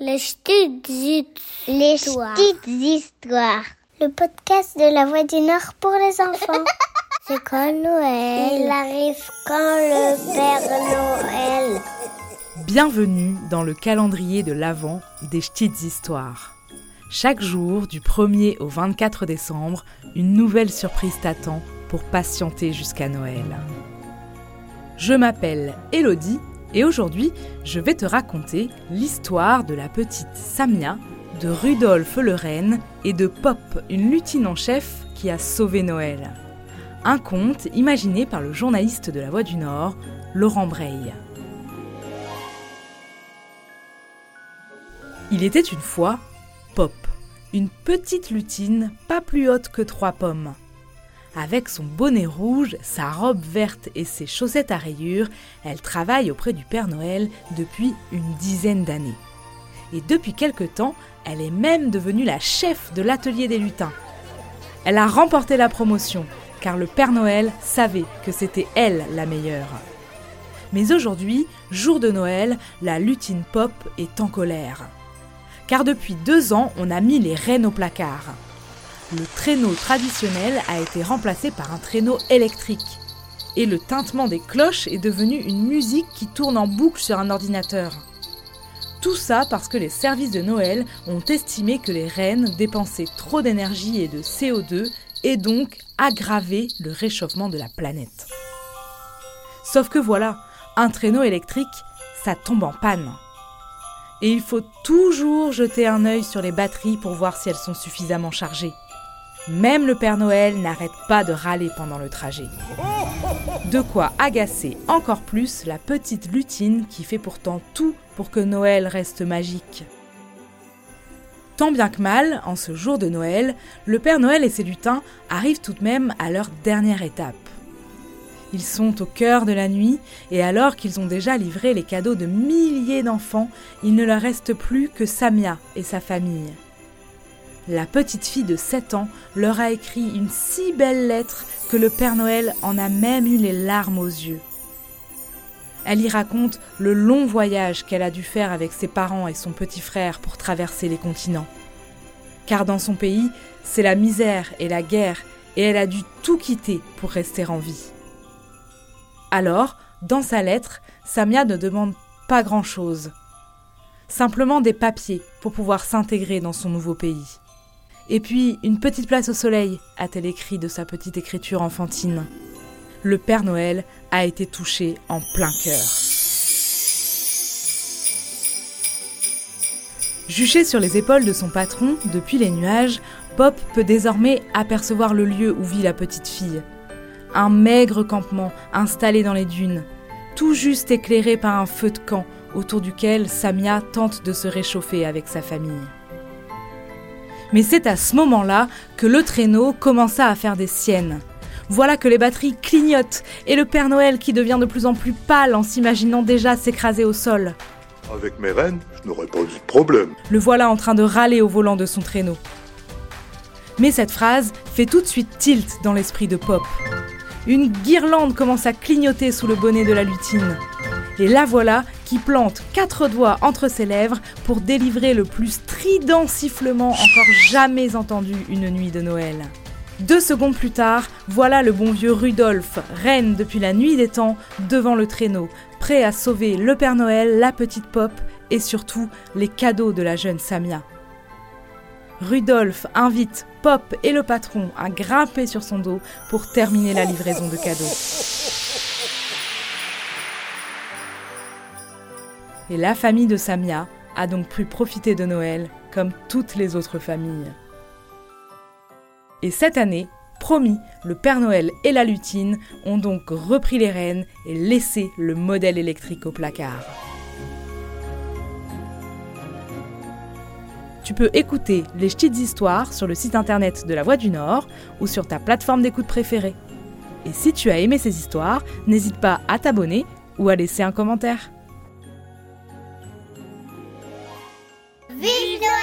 Les petites Les histoires. petites histoires. Le podcast de la Voix du Nord pour les enfants. C'est quand Noël Il arrive quand le Père Noël Bienvenue dans le calendrier de l'Avent des petites histoires. Chaque jour, du 1er au 24 décembre, une nouvelle surprise t'attend pour patienter jusqu'à Noël. Je m'appelle Elodie et aujourd'hui, je vais te raconter l'histoire de la petite Samia, de Rudolphe le renne et de Pop, une lutine en chef qui a sauvé Noël. Un conte imaginé par le journaliste de La Voix du Nord, Laurent Breil. Il était une fois Pop, une petite lutine pas plus haute que trois pommes. Avec son bonnet rouge, sa robe verte et ses chaussettes à rayures, elle travaille auprès du Père Noël depuis une dizaine d'années. Et depuis quelque temps, elle est même devenue la chef de l'atelier des lutins. Elle a remporté la promotion, car le Père Noël savait que c'était elle la meilleure. Mais aujourd'hui, jour de Noël, la lutine Pop est en colère car depuis deux ans, on a mis les rennes au placard. Le traîneau traditionnel a été remplacé par un traîneau électrique. Et le tintement des cloches est devenu une musique qui tourne en boucle sur un ordinateur. Tout ça parce que les services de Noël ont estimé que les rennes dépensaient trop d'énergie et de CO2 et donc aggravaient le réchauffement de la planète. Sauf que voilà, un traîneau électrique, ça tombe en panne et il faut toujours jeter un œil sur les batteries pour voir si elles sont suffisamment chargées. Même le Père Noël n'arrête pas de râler pendant le trajet. De quoi agacer encore plus la petite lutine qui fait pourtant tout pour que Noël reste magique. Tant bien que mal, en ce jour de Noël, le Père Noël et ses lutins arrivent tout de même à leur dernière étape. Ils sont au cœur de la nuit, et alors qu'ils ont déjà livré les cadeaux de milliers d'enfants, il ne leur reste plus que Samia et sa famille. La petite fille de 7 ans leur a écrit une si belle lettre que le Père Noël en a même eu les larmes aux yeux. Elle y raconte le long voyage qu'elle a dû faire avec ses parents et son petit frère pour traverser les continents. Car dans son pays, c'est la misère et la guerre, et elle a dû tout quitter pour rester en vie. Alors, dans sa lettre, Samia ne demande pas grand-chose. Simplement des papiers pour pouvoir s'intégrer dans son nouveau pays. Et puis, une petite place au soleil, a-t-elle écrit de sa petite écriture enfantine. Le Père Noël a été touché en plein cœur. Juché sur les épaules de son patron depuis les nuages, Pop peut désormais apercevoir le lieu où vit la petite fille un maigre campement installé dans les dunes, tout juste éclairé par un feu de camp autour duquel Samia tente de se réchauffer avec sa famille. Mais c'est à ce moment-là que le traîneau commença à faire des siennes. Voilà que les batteries clignotent et le Père Noël qui devient de plus en plus pâle en s'imaginant déjà s'écraser au sol. Avec mes rennes, je n'aurais pas eu de problème. Le voilà en train de râler au volant de son traîneau. Mais cette phrase fait tout de suite tilt dans l'esprit de Pop. Une guirlande commence à clignoter sous le bonnet de la lutine. Et la voilà qui plante quatre doigts entre ses lèvres pour délivrer le plus strident sifflement encore jamais entendu une nuit de Noël. Deux secondes plus tard, voilà le bon vieux Rudolphe, reine depuis la nuit des temps, devant le traîneau, prêt à sauver le Père Noël, la petite Pop et surtout les cadeaux de la jeune Samia. Rudolphe invite Pop et le patron à grimper sur son dos pour terminer la livraison de cadeaux. Et la famille de Samia a donc pu profiter de Noël comme toutes les autres familles. Et cette année, promis, le Père Noël et la lutine ont donc repris les rênes et laissé le modèle électrique au placard. Tu peux écouter les petites histoires sur le site internet de La Voix du Nord ou sur ta plateforme d'écoute préférée. Et si tu as aimé ces histoires, n'hésite pas à t'abonner ou à laisser un commentaire. Vive Noël